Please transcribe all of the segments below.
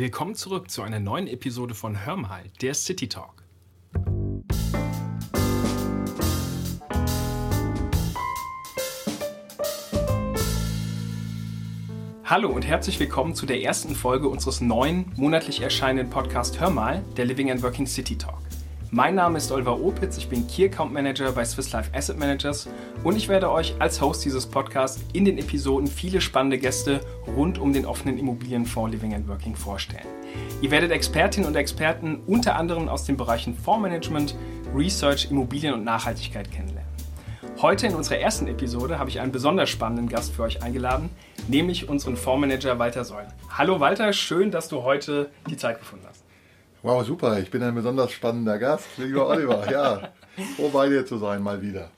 Willkommen zurück zu einer neuen Episode von Hör mal, der City Talk. Hallo und herzlich willkommen zu der ersten Folge unseres neuen monatlich erscheinenden Podcast Hör mal, der Living and Working City Talk. Mein Name ist Oliver Opitz, ich bin Key Account Manager bei Swiss Life Asset Managers und ich werde euch als Host dieses Podcasts in den Episoden viele spannende Gäste rund um den offenen Immobilienfonds Living and Working vorstellen. Ihr werdet Expertinnen und Experten unter anderem aus den Bereichen Fondsmanagement, Research, Immobilien und Nachhaltigkeit kennenlernen. Heute in unserer ersten Episode habe ich einen besonders spannenden Gast für euch eingeladen, nämlich unseren Fondsmanager Walter Säulen. Hallo Walter, schön, dass du heute die Zeit gefunden hast. Wow, super. Ich bin ein besonders spannender Gast, lieber Oliver. Ja, froh bei dir zu sein, mal wieder.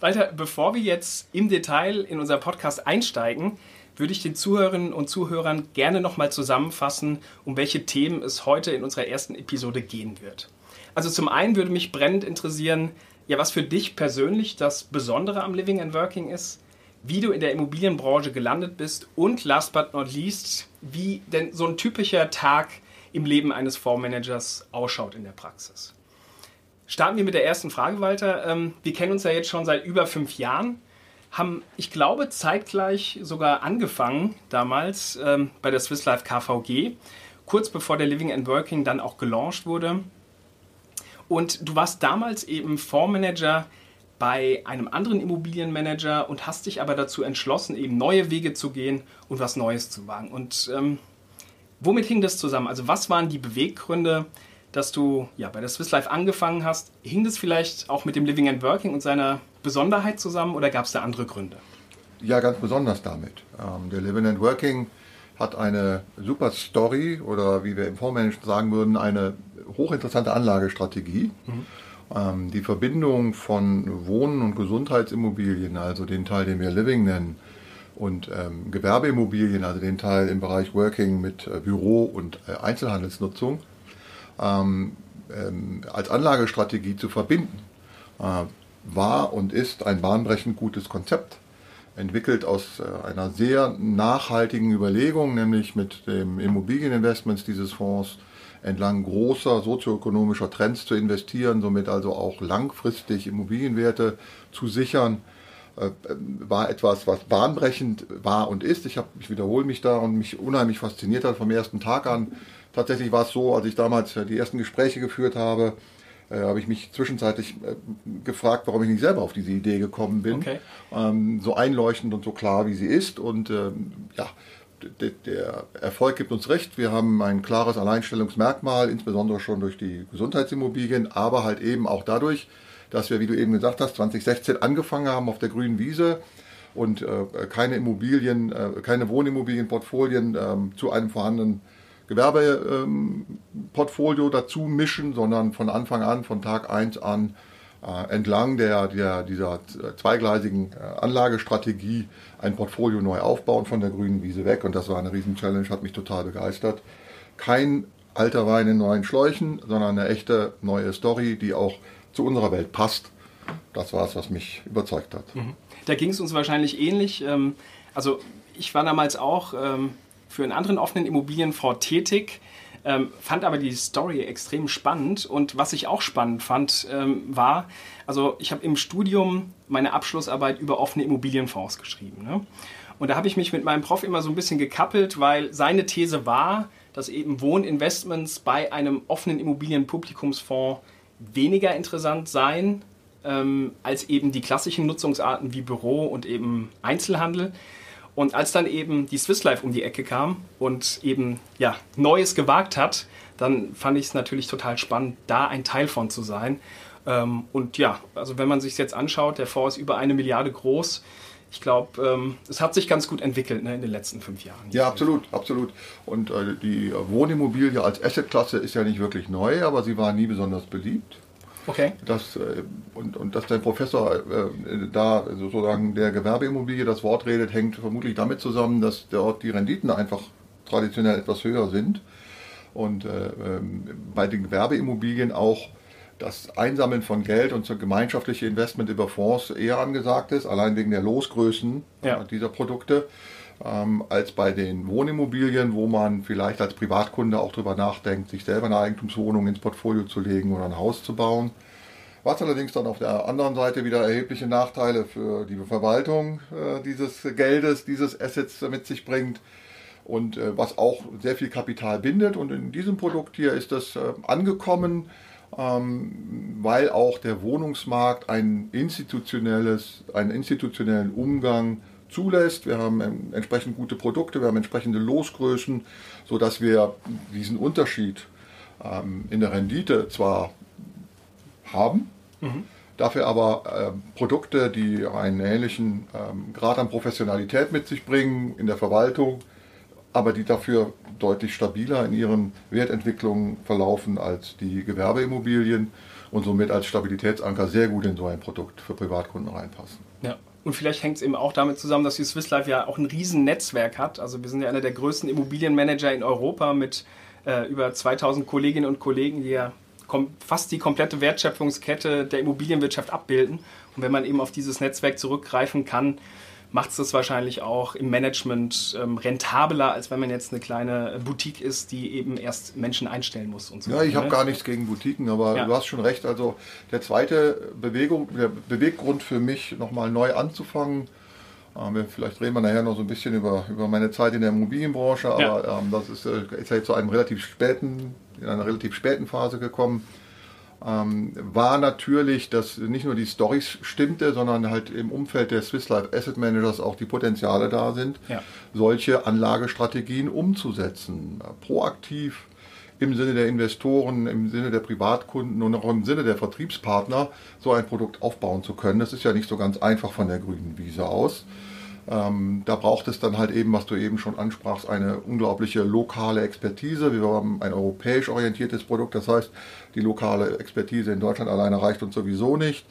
Walter, bevor wir jetzt im Detail in unser Podcast einsteigen, würde ich den Zuhörerinnen und Zuhörern gerne nochmal zusammenfassen, um welche Themen es heute in unserer ersten Episode gehen wird. Also zum einen würde mich brennend interessieren, ja, was für dich persönlich das Besondere am Living and Working ist, wie du in der Immobilienbranche gelandet bist und last but not least, wie denn so ein typischer Tag im Leben eines Fondsmanagers ausschaut in der Praxis. Starten wir mit der ersten Frage, Walter. Ähm, wir kennen uns ja jetzt schon seit über fünf Jahren, haben, ich glaube, zeitgleich sogar angefangen damals ähm, bei der Swiss Life KVG, kurz bevor der Living and Working dann auch gelauncht wurde. Und du warst damals eben Fondsmanager bei einem anderen Immobilienmanager und hast dich aber dazu entschlossen, eben neue Wege zu gehen und was Neues zu wagen. Und ähm, Womit hing das zusammen? Also was waren die Beweggründe, dass du ja, bei der Swiss Life angefangen hast? Hing das vielleicht auch mit dem Living and Working und seiner Besonderheit zusammen oder gab es da andere Gründe? Ja, ganz besonders damit. Ähm, der Living and Working hat eine super Story oder wie wir im Fondsmanagement sagen würden, eine hochinteressante Anlagestrategie. Mhm. Ähm, die Verbindung von Wohnen und Gesundheitsimmobilien, also den Teil, den wir Living nennen, und ähm, Gewerbeimmobilien, also den Teil im Bereich Working mit äh, Büro und äh, Einzelhandelsnutzung, ähm, ähm, als Anlagestrategie zu verbinden, äh, war und ist ein bahnbrechend gutes Konzept, entwickelt aus äh, einer sehr nachhaltigen Überlegung, nämlich mit dem Immobilieninvestments dieses Fonds entlang großer sozioökonomischer Trends zu investieren, somit also auch langfristig Immobilienwerte zu sichern war etwas, was bahnbrechend war und ist. Ich, hab, ich wiederhole mich da und mich unheimlich fasziniert hat vom ersten Tag an. Tatsächlich war es so, als ich damals die ersten Gespräche geführt habe, äh, habe ich mich zwischenzeitlich äh, gefragt, warum ich nicht selber auf diese Idee gekommen bin. Okay. Ähm, so einleuchtend und so klar, wie sie ist. Und ähm, ja, der Erfolg gibt uns recht. Wir haben ein klares Alleinstellungsmerkmal, insbesondere schon durch die Gesundheitsimmobilien, aber halt eben auch dadurch, dass wir, wie du eben gesagt hast, 2016 angefangen haben auf der grünen Wiese und äh, keine Immobilien, äh, keine Wohnimmobilienportfolien äh, zu einem vorhandenen Gewerbeportfolio ähm, dazu mischen, sondern von Anfang an, von Tag 1 an, äh, entlang der, der, dieser zweigleisigen äh, Anlagestrategie ein Portfolio neu aufbauen von der grünen Wiese weg. Und das war eine Riesen-Challenge, hat mich total begeistert. Kein alter Wein in neuen Schläuchen, sondern eine echte neue Story, die auch zu unserer Welt passt. Das war es, was mich überzeugt hat. Mhm. Da ging es uns wahrscheinlich ähnlich. Ähm, also ich war damals auch ähm, für einen anderen offenen Immobilienfonds tätig. Ähm, fand aber die Story extrem spannend und was ich auch spannend fand, war, also ich habe im Studium meine Abschlussarbeit über offene Immobilienfonds geschrieben. Ne? Und da habe ich mich mit meinem Prof immer so ein bisschen gekappelt, weil seine These war, dass eben Wohninvestments bei einem offenen Immobilienpublikumsfonds weniger interessant sein ähm, als eben die klassischen Nutzungsarten wie Büro und eben Einzelhandel. Und als dann eben die Swiss Life um die Ecke kam und eben ja, Neues gewagt hat, dann fand ich es natürlich total spannend, da ein Teil von zu sein. Ähm, und ja, also wenn man sich jetzt anschaut, der Fonds ist über eine Milliarde groß ich glaube, ähm, es hat sich ganz gut entwickelt ne, in den letzten fünf Jahren. Ja, absolut, absolut. Und äh, die Wohnimmobilie als Assetklasse ist ja nicht wirklich neu, aber sie war nie besonders beliebt. Okay. Das, äh, und, und dass der Professor äh, da sozusagen der Gewerbeimmobilie das Wort redet, hängt vermutlich damit zusammen, dass dort die Renditen einfach traditionell etwas höher sind. Und äh, ähm, bei den Gewerbeimmobilien auch das Einsammeln von Geld und das gemeinschaftliche Investment über Fonds eher angesagt ist, allein wegen der Losgrößen ja. dieser Produkte. ähm, als bei den Wohnimmobilien, wo man vielleicht als Privatkunde auch darüber nachdenkt, sich selber eine Eigentumswohnung ins Portfolio zu legen oder ein Haus zu bauen. Was allerdings dann auf der anderen Seite wieder erhebliche Nachteile für die Verwaltung äh, dieses Geldes, dieses Assets mit sich bringt und äh, was auch sehr viel Kapital bindet. Und in diesem Produkt hier ist das äh, angekommen, weil auch der Wohnungsmarkt ein institutionelles, einen institutionellen Umgang zulässt. Wir haben ähm, entsprechend gute Produkte, wir haben entsprechende Losgrößen, sodass wir diesen Unterschied ähm, in der Rendite zwar haben, mhm. dafür aber äh, Produkte, die einen ähnlichen ähm, Grad an Professionalität mit sich bringen in der Verwaltung, aber die dafür deutlich stabiler in ihren Wertentwicklungen verlaufen als die Gewerbeimmobilien und somit als Stabilitätsanker sehr gut in so ein Produkt für Privatkunden reinpassen. Ja. Und vielleicht hängt es eben auch damit zusammen, dass die Swiss Life ja auch ein Riesennetzwerk hat. Also wir sind ja einer der größten Immobilienmanager in Europa mit äh, über 2000 Kolleginnen und Kollegen, die ja fast die komplette Wertschöpfungskette der Immobilienwirtschaft abbilden. Und wenn man eben auf dieses Netzwerk zurückgreifen kann, macht es das wahrscheinlich auch im Management ähm, rentabler, als wenn man jetzt eine kleine Boutique ist, die eben erst Menschen einstellen muss und so. Ja, ich habe ne? gar nichts gegen Boutiquen, aber ja. du hast schon recht. Also der zweite Bewegung, der Beweggrund für mich, nochmal neu anzufangen, ähm, vielleicht reden wir nachher noch so ein bisschen über, über meine Zeit in der Immobilienbranche, aber ja. ähm, das ist, äh, ist ja zu einem relativ späten, in einer relativ späten Phase gekommen ähm, war natürlich, dass nicht nur die Storys stimmte, sondern halt im Umfeld der Swiss Life Asset Managers auch die Potenziale da sind, ja. solche Anlagestrategien umzusetzen. Proaktiv im Sinne der Investoren, im Sinne der Privatkunden und auch im Sinne der Vertriebspartner so ein Produkt aufbauen zu können. Das ist ja nicht so ganz einfach von der grünen Wiese aus. Ähm, da braucht es dann halt eben, was du eben schon ansprachst, eine unglaubliche lokale Expertise. Wir haben ein europäisch orientiertes Produkt, das heißt, die lokale Expertise in Deutschland alleine reicht uns sowieso nicht.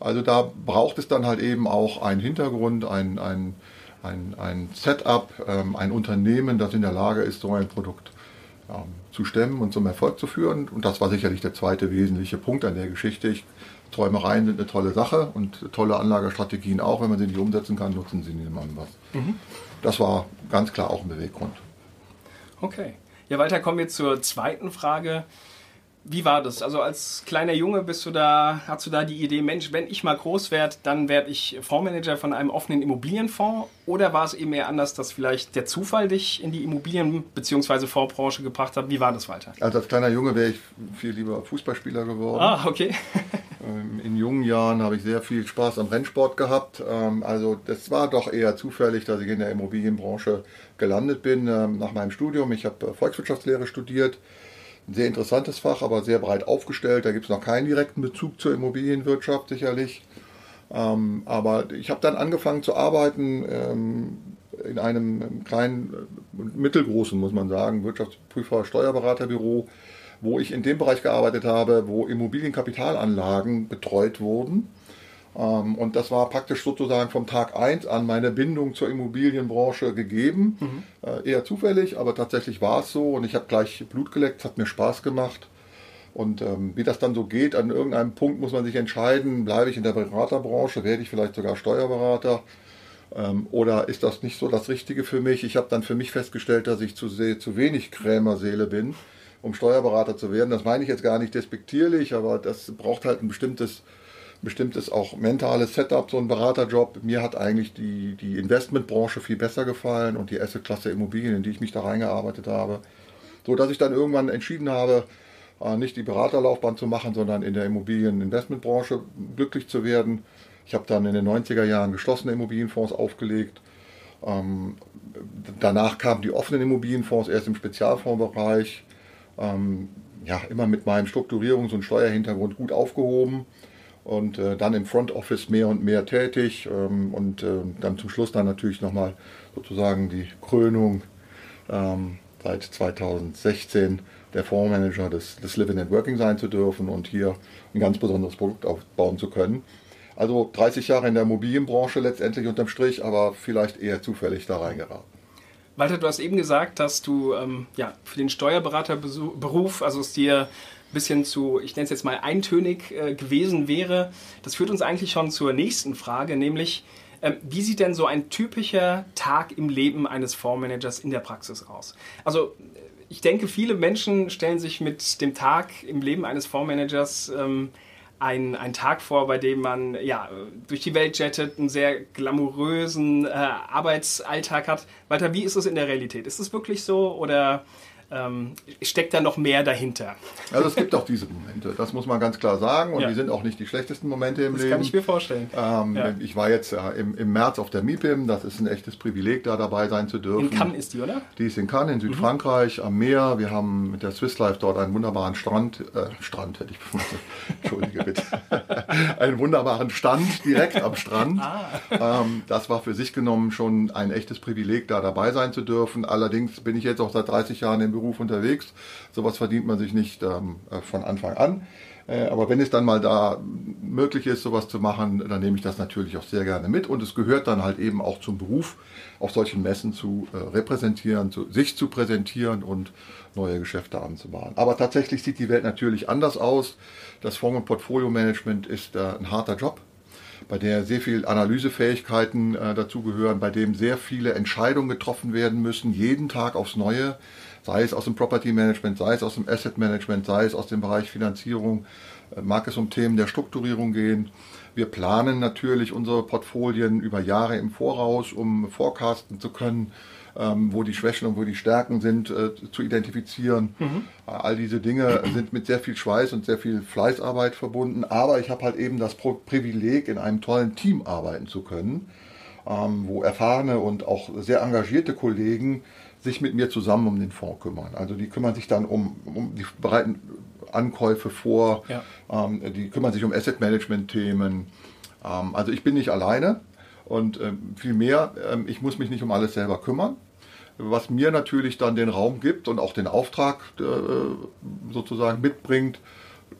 Also da braucht es dann halt eben auch einen Hintergrund, ein, ein, ein, ein Setup, ähm, ein Unternehmen, das in der Lage ist, so ein Produkt ähm, zu stemmen und zum Erfolg zu führen. Und das war sicherlich der zweite wesentliche Punkt an der Geschichte. Ich Träumereien sind eine tolle Sache und tolle Anlagestrategien auch. Wenn man sie nicht umsetzen kann, nutzen sie niemandem was. Mhm. Das war ganz klar auch ein Beweggrund. Okay. Ja, weiter kommen wir zur zweiten Frage. Wie war das? Also als kleiner Junge bist du da, hast du da die Idee, Mensch, wenn ich mal groß werde, dann werde ich Fondsmanager von einem offenen Immobilienfonds? Oder war es eben eher anders, dass vielleicht der Zufall dich in die Immobilien- bzw. Fondsbranche gebracht hat? Wie war das weiter? Also als kleiner Junge wäre ich viel lieber Fußballspieler geworden. Ah, okay. Ähm, in jungen Jahren habe ich sehr viel Spaß am Rennsport gehabt. Ähm, also das war doch eher zufällig, dass ich in der Immobilienbranche gelandet bin ähm, nach meinem Studium. Ich habe Volkswirtschaftslehre studiert ein sehr interessantes Fach, aber sehr breit aufgestellt. Da gibt es noch keinen direkten Bezug zur Immobilienwirtschaft sicherlich. Ähm, aber ich habe dann angefangen zu arbeiten ähm, in einem kleinen, äh, mittelgroßen, muss man sagen, Wirtschaftsprüfer, Steuerberaterbüro, wo ich in dem Bereich gearbeitet habe, wo Immobilienkapitalanlagen betreut wurden. Ähm, und das war praktisch sozusagen vom Tag 1 an meine Bindung zur Immobilienbranche gegeben. Mhm. Äh, eher zufällig, aber tatsächlich war es so und ich habe gleich Blut geleckt, hat mir Spaß gemacht. Und ähm, wie das dann so geht, an irgendeinem Punkt muss man sich entscheiden, bleibe ich in der Beraterbranche, werde ich vielleicht sogar Steuerberater ähm, oder ist das nicht so das Richtige für mich? Ich habe dann für mich festgestellt, dass ich zu, sehr, zu wenig Krämerseele bin, um Steuerberater zu werden. Das meine ich jetzt gar nicht despektierlich, aber das braucht halt ein bestimmtes bestimmtes auch mentales Setup, so ein Beraterjob. Mir hat eigentlich die, die Investmentbranche viel besser gefallen und die Assetklasse Immobilien, in die ich mich da reingearbeitet habe. So dass ich dann irgendwann entschieden habe, äh, nicht die Beraterlaufbahn zu machen, sondern in der Immobilieninvestmentbranche glücklich zu werden. Ich habe dann in den 90er Jahren geschlossene Immobilienfonds aufgelegt. Ähm, danach kamen die offenen Immobilienfonds erst im Spezialfondsbereich. Ähm, ja, immer mit meinem Strukturierungs- und Steuerhintergrund gut aufgehoben und äh, dann im Front Office mehr und mehr tätig ähm, und äh, dann zum Schluss dann natürlich nochmal sozusagen die Krönung ähm, seit 2016 der Fondsmanager des, des Living and Working sein zu dürfen und hier ein ganz besonderes Produkt aufbauen zu können. Also 30 Jahre in der Immobilienbranche letztendlich unterm Strich, aber vielleicht eher zufällig da reingeraten. Walter, du hast eben gesagt, dass du ähm, ja, für den Steuerberaterberuf, also es dir bisschen zu, ich nenne es jetzt mal eintönig äh, gewesen wäre. Das führt uns eigentlich schon zur nächsten Frage, nämlich Ähm, wie sieht denn so ein typischer Tag im Leben eines Fondsmanagers in der Praxis aus? Also ich denke, viele Menschen stellen sich mit dem Tag im Leben eines Fondsmanagers ähm, einen Tag vor, bei dem man ja, durch die Welt jettet, einen sehr glamourösen äh, Arbeitsalltag hat. Walter, wie ist es in der Realität? Ist es wirklich so oder ähm, steckt da noch mehr dahinter. Also es gibt auch diese Momente, das muss man ganz klar sagen. Und ja. die sind auch nicht die schlechtesten Momente im das Leben. Das kann ich mir vorstellen. Ähm, ja. Ich war jetzt ja, im, im März auf der MIPIM, das ist ein echtes Privileg, da dabei sein zu dürfen. In Cannes ist die, oder? Die ist in Cannes, in Südfrankreich, mhm. am Meer. Wir haben mit der Swiss Life dort einen wunderbaren Strand, äh, Strand hätte ich Entschuldige bitte, einen wunderbaren Stand direkt am Strand. Ah. Ähm, das war für sich genommen schon ein echtes Privileg, da dabei sein zu dürfen. Allerdings bin ich jetzt auch seit 30 Jahren im Beruf unterwegs. Sowas verdient man sich nicht ähm, äh, von Anfang an. Äh, aber wenn es dann mal da möglich ist, sowas zu machen, dann nehme ich das natürlich auch sehr gerne mit. Und es gehört dann halt eben auch zum Beruf, auf solchen Messen zu äh, repräsentieren, zu, sich zu präsentieren und neue Geschäfte anzubahnen. Aber tatsächlich sieht die Welt natürlich anders aus. Das Fonds- und Portfolio-Management ist äh, ein harter Job bei der sehr viel Analysefähigkeiten äh, dazugehören, bei dem sehr viele Entscheidungen getroffen werden müssen, jeden Tag aufs Neue sei es aus dem Property Management, sei es aus dem Asset Management, sei es aus dem Bereich Finanzierung, äh, mag es um Themen der Strukturierung gehen. Wir planen natürlich unsere Portfolien über Jahre im Voraus, um forecasten zu können, ähm, wo die Schwächen und wo die Stärken sind, äh, zu identifizieren. Mhm. All diese Dinge sind mit sehr viel Schweiß und sehr viel Fleißarbeit verbunden. Aber ich habe halt eben das Privileg, in einem tollen Team arbeiten zu können, ähm, wo erfahrene und auch sehr engagierte Kollegen sich mit mir zusammen um den Fonds kümmern. Also die kümmern sich dann um, um die bereiten Ankäufe vor, ja. ähm, die kümmern sich um Asset Management Themen. Ähm, also ich bin nicht alleine und ähm, vielmehr, ähm, ich muss mich nicht um alles selber kümmern. Was mir natürlich dann den Raum gibt und auch den Auftrag äh, sozusagen mitbringt,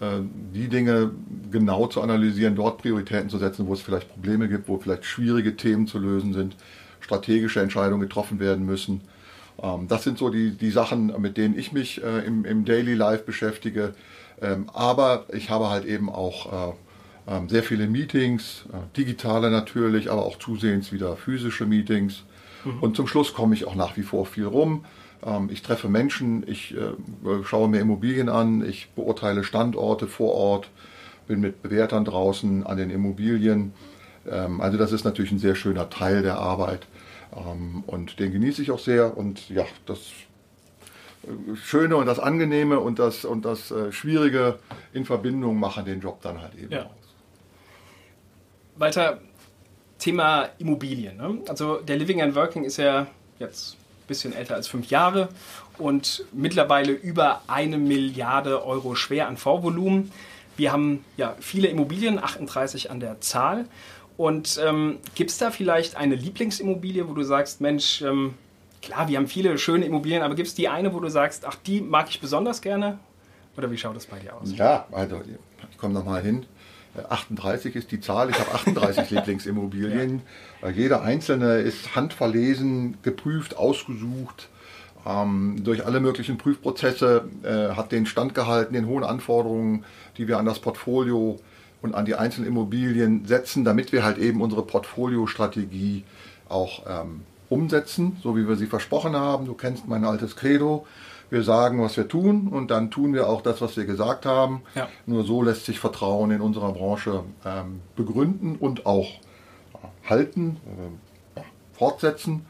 äh, die Dinge genau zu analysieren, dort Prioritäten zu setzen, wo es vielleicht Probleme gibt, wo vielleicht schwierige Themen zu lösen sind, strategische Entscheidungen getroffen werden müssen. Ähm, das sind so die, die Sachen, mit denen ich mich äh, im, im Daily Life beschäftige. Ähm, aber ich habe halt eben auch äh, äh, sehr viele Meetings, äh, digitale natürlich, aber auch zusehends wieder physische Meetings. Mhm. Und zum Schluss komme ich auch nach wie vor viel rum. Ähm, ich treffe Menschen, ich äh, schaue mir Immobilien an, ich beurteile Standorte vor Ort, bin mit Bewertern draußen an den Immobilien. Ähm, also das ist natürlich ein sehr schöner Teil der Arbeit. Ähm, und den genieße ich auch sehr. Und ja, das äh, Schöne und das Angenehme und das, und das äh, Schwierige in Verbindung machen den Job dann halt eben ja. aus. Weiter Thema Immobilien. Ne? Also der Living and Working ist ja jetzt ein bisschen älter als fünf Jahre und mittlerweile über eine Milliarde Euro schwer an Vorvolumen. Wir haben ja viele Immobilien, 38 an der Zahl. Und ähm, gibt es da vielleicht eine Lieblingsimmobilie, wo du sagst, Mensch, ähm, klar, wir haben viele schöne Immobilien, aber gibt es die eine, wo du sagst, ach, die mag ich besonders gerne? Oder wie schaut das bei dir aus? Ja, also ich komme nochmal hin. 38 ist die Zahl. Ich habe 38 Lieblingsimmobilien. Ja. Jeder einzelne ist handverlesen, geprüft, ausgesucht, ähm, durch alle möglichen Prüfprozesse, äh, hat den Stand gehalten, den hohen Anforderungen, die wir an das Portfolio und an die einzelnen Immobilien setzen, damit wir halt eben unsere Portfoliostrategie auch ähm, umsetzen, so wie wir sie versprochen haben. Du kennst mein altes Credo. Wir sagen, was wir tun und dann tun wir auch das, was wir gesagt haben. Ja. Nur so lässt sich Vertrauen in unserer Branche ähm, begründen und auch äh, halten, äh, fortsetzen.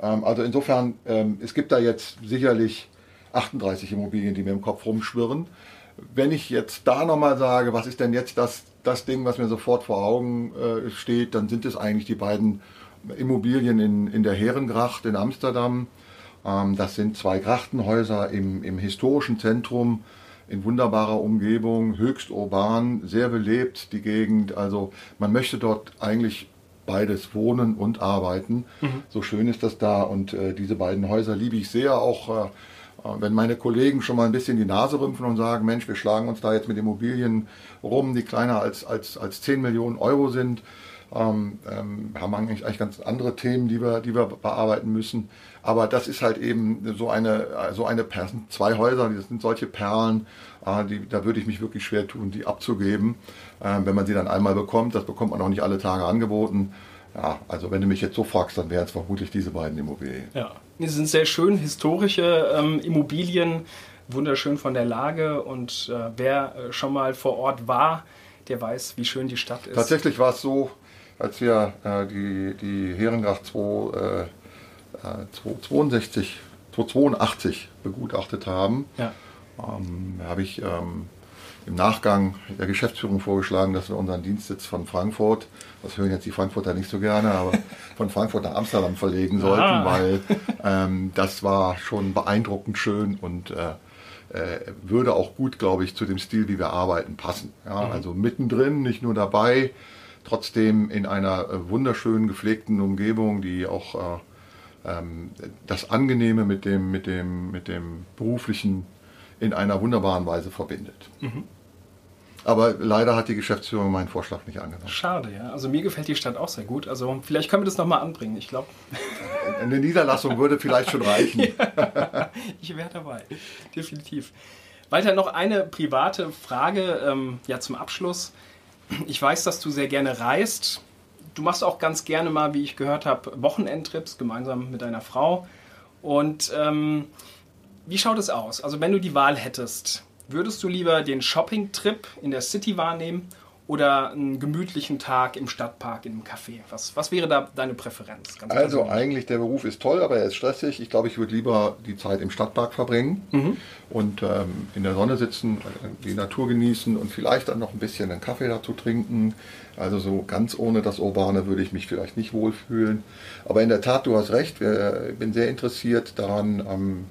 Ähm, also insofern, ähm, es gibt da jetzt sicherlich 38 Immobilien, die mir im Kopf rumschwirren. Wenn ich jetzt da nochmal sage, was ist denn jetzt das das Ding, was mir sofort vor Augen äh, steht, dann sind es eigentlich die beiden Immobilien in, in der Herengracht in Amsterdam. Ähm, das sind zwei Grachtenhäuser im, im historischen Zentrum in wunderbarer Umgebung, höchst urban, sehr belebt die Gegend. Also man möchte dort eigentlich beides wohnen und arbeiten. Mhm. So schön ist das da und äh, diese beiden Häuser liebe ich sehr. Auch äh, wenn meine Kollegen schon mal ein bisschen die Nase rümpfen und sagen, Mensch, wir schlagen uns da jetzt mit Immobilien rum, die kleiner als, als, als 10 Millionen Euro sind, ähm, ähm, haben eigentlich, eigentlich ganz andere Themen, die wir, die wir bearbeiten müssen. Aber das ist halt eben so eine, so eine Perlen, zwei Häuser, das sind solche Perlen, äh, die, da würde ich mich wirklich schwer tun, die abzugeben. Äh, wenn man sie dann einmal bekommt, das bekommt man auch nicht alle Tage angeboten. Ja, also wenn du mich jetzt so fragst, dann wären es vermutlich diese beiden Immobilien. Ja, die sind sehr schön historische ähm, Immobilien, wunderschön von der Lage und äh, wer äh, schon mal vor Ort war, der weiß, wie schön die Stadt ist. Tatsächlich war es so, als wir äh, die, die Herengracht 2, 262, 282 begutachtet haben, ja. ähm, habe ich ähm, im Nachgang der Geschäftsführung vorgeschlagen, dass wir unseren Dienstsitz von Frankfurt, das hören jetzt die Frankfurter nicht so gerne, aber von Frankfurt nach Amsterdam verlegen sollten, ah. weil ähm, das war schon beeindruckend schön und äh, äh, würde auch gut, glaube ich, zu dem Stil, wie wir arbeiten, passen. Ja, mhm. Also mittendrin, nicht nur dabei, trotzdem in einer äh, wunderschönen, gepflegten Umgebung, die auch äh, ähm, das Angenehme mit dem, mit, dem, mit dem Beruflichen in einer wunderbaren Weise verbindet. Mhm. Aber leider hat die Geschäftsführung meinen Vorschlag nicht angenommen. Schade, ja. Also mir gefällt die Stadt auch sehr gut. Also vielleicht können wir das nochmal anbringen, ich glaube. Eine Niederlassung würde vielleicht schon reichen. ja, ich wäre dabei, definitiv. Weiter noch eine private Frage ähm, ja, zum Abschluss. Ich weiß, dass du sehr gerne reist. Du machst auch ganz gerne mal, wie ich gehört habe, Wochenendtrips gemeinsam mit deiner Frau. Und ähm, wie schaut es aus? Also wenn du die Wahl hättest, Würdest du lieber den Shopping-Trip in der City wahrnehmen oder einen gemütlichen Tag im Stadtpark in einem Café? Was, was wäre da deine Präferenz? also eigentlich der Beruf ist toll, aber er ist stressig. Ich glaube, ich würde lieber die Zeit im Stadtpark verbringen mhm. und ähm, in der Sonne sitzen, die Natur genießen und vielleicht dann noch ein bisschen einen Kaffee dazu trinken. Also so ganz ohne das Urbane würde ich mich vielleicht nicht wohlfühlen. Aber in der Tat, du hast recht, ich bin sehr interessiert daran, ähm, ähm,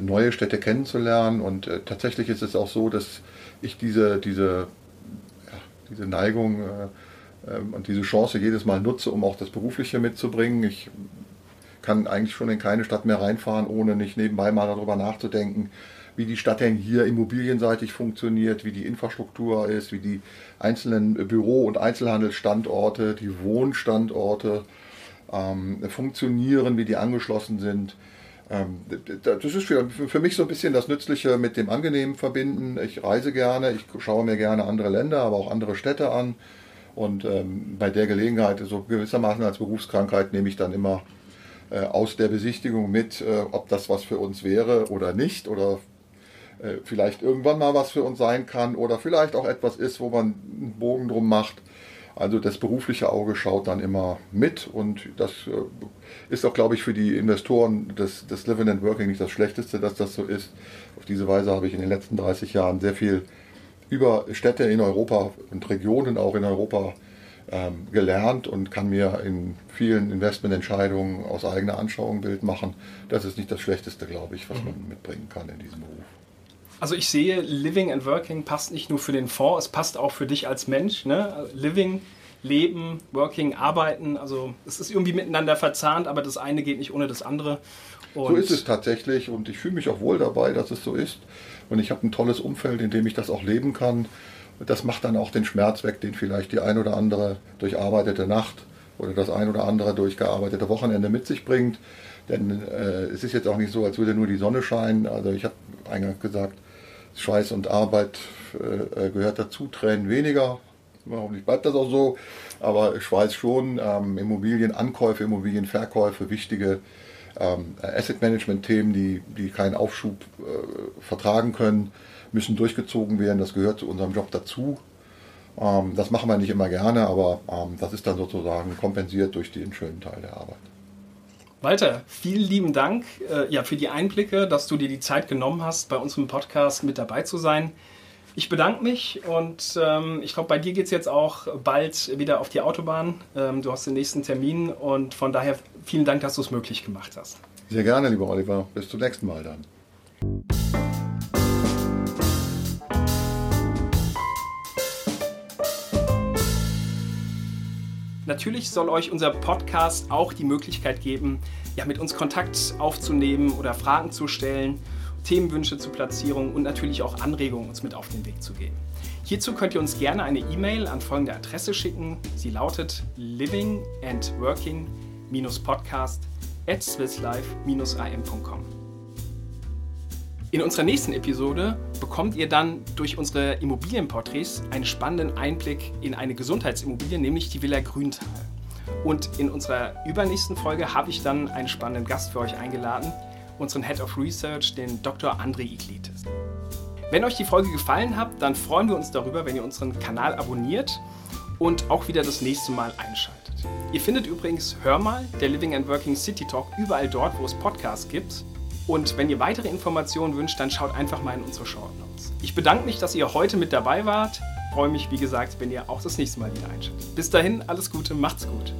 neue Städte kennenzulernen. Und äh, tatsächlich ist es auch so, dass ich diese, diese, ja, diese Neigung äh, äh, und diese Chance jedes Mal nutze, um auch das Berufliche mitzubringen. Ich kann eigentlich schon in keine Stadt mehr reinfahren, ohne nicht nebenbei mal darüber nachzudenken, wie die Stadt denn hier immobilienseitig funktioniert, wie die Infrastruktur ist, wie die einzelnen Büro- und Einzelhandelsstandorte, die Wohnstandorte ähm, funktionieren, wie die angeschlossen sind. Ähm, das ist für, mich so ein bisschen das Nützliche mit dem Angenehmen verbinden. Ich reise gerne, ich schaue mir gerne andere Länder, aber auch andere Städte an. Und ähm, bei der Gelegenheit, so gewissermaßen als Berufskrankheit, nehme ich dann immer äh, aus der Besichtigung mit, äh, ob das was für uns wäre oder nicht. Oder äh, vielleicht irgendwann mal was für uns sein kann. Oder vielleicht auch etwas ist, wo man einen Bogen drum macht. Also das berufliche Auge schaut dann immer mit und das äh, ist auch, glaube ich, für die Investoren des, des Living and Working nicht das Schlechteste, dass das so ist. Auf diese Weise habe ich in den letzten 30 Jahren sehr viel über Städte in Europa und Regionen auch in Europa ähm, gelernt und kann mir in vielen Investmententscheidungen aus eigener Anschauung Bild machen. Das ist nicht das Schlechteste, glaube ich, was mhm. man mitbringen kann in diesem Beruf. Also ich sehe, Living and Working passt nicht nur für den Fonds, es passt auch für dich als Mensch. Ne? Living, Leben, Working, Arbeiten. Also es ist irgendwie miteinander verzahnt, aber das eine geht nicht ohne das andere. Und so ist es tatsächlich und ich fühle mich auch wohl dabei, dass es so ist. Und ich habe ein tolles Umfeld, in dem ich das auch leben kann. Das macht dann auch den Schmerz weg, den vielleicht die ein oder andere durcharbeitete Nacht oder das ein oder andere durchgearbeitete Wochenende mit sich bringt. Denn äh, es ist jetzt auch nicht so, als würde nur die Sonne scheinen. Also ich habe eingangs gesagt, Schweiß und Arbeit äh, äh, gehört dazu, Tränen weniger. Hoffentlich bleibt das auch so. Aber ich weiß schon, ähm, Immobilienankäufe, Immobilienverkäufe, wichtige ähm, Asset-Management-Themen, die, die keinen Aufschub äh, vertragen können, müssen durchgezogen werden. Das gehört zu unserem Job dazu. Ähm, das machen wir nicht immer gerne, aber ähm, das ist dann sozusagen kompensiert durch den schönen Teil der Arbeit. Walter, vielen lieben Dank äh, ja, für die Einblicke, dass du dir die Zeit genommen hast, bei unserem Podcast mit dabei zu sein. Ich bedanke mich und ähm, ich glaube, bei dir geht es jetzt auch bald wieder auf die Autobahn. Ähm, du hast den nächsten Termin und von daher vielen Dank, dass du es möglich gemacht hast. Sehr gerne, lieber Oliver. Bis zum nächsten Mal dann. Natürlich soll euch unser Podcast auch die Möglichkeit geben, ja, mit uns Kontakt aufzunehmen oder Fragen zu stellen, Themenwünsche zur Platzierung und natürlich auch Anregungen uns mit auf den Weg zu geben. Hierzu könnt ihr uns gerne eine E-Mail an folgende Adresse schicken. Sie lautet living and working-podcast at swisslife-am.com. In unserer nächsten Episode bekommt ihr dann durch unsere Immobilienporträts einen spannenden Einblick in eine Gesundheitsimmobilie, nämlich die Villa Grüntal. Und in unserer übernächsten Folge habe ich dann einen spannenden Gast für euch eingeladen, unseren Head of Research, den Dr. André Iglitis. Wenn euch die Folge gefallen hat, dann freuen wir uns darüber, wenn ihr unseren Kanal abonniert und auch wieder das nächste Mal einschaltet. Ihr findet übrigens Hör mal, der Living and Working City Talk, überall dort, wo es Podcasts gibt. Und wenn ihr weitere Informationen wünscht, dann schaut einfach mal in unsere Short Notes. Ich bedanke mich, dass ihr heute mit dabei wart. Ich freue mich, wie gesagt, wenn ihr auch das nächste Mal wieder einschaltet. Bis dahin, alles Gute, macht's gut.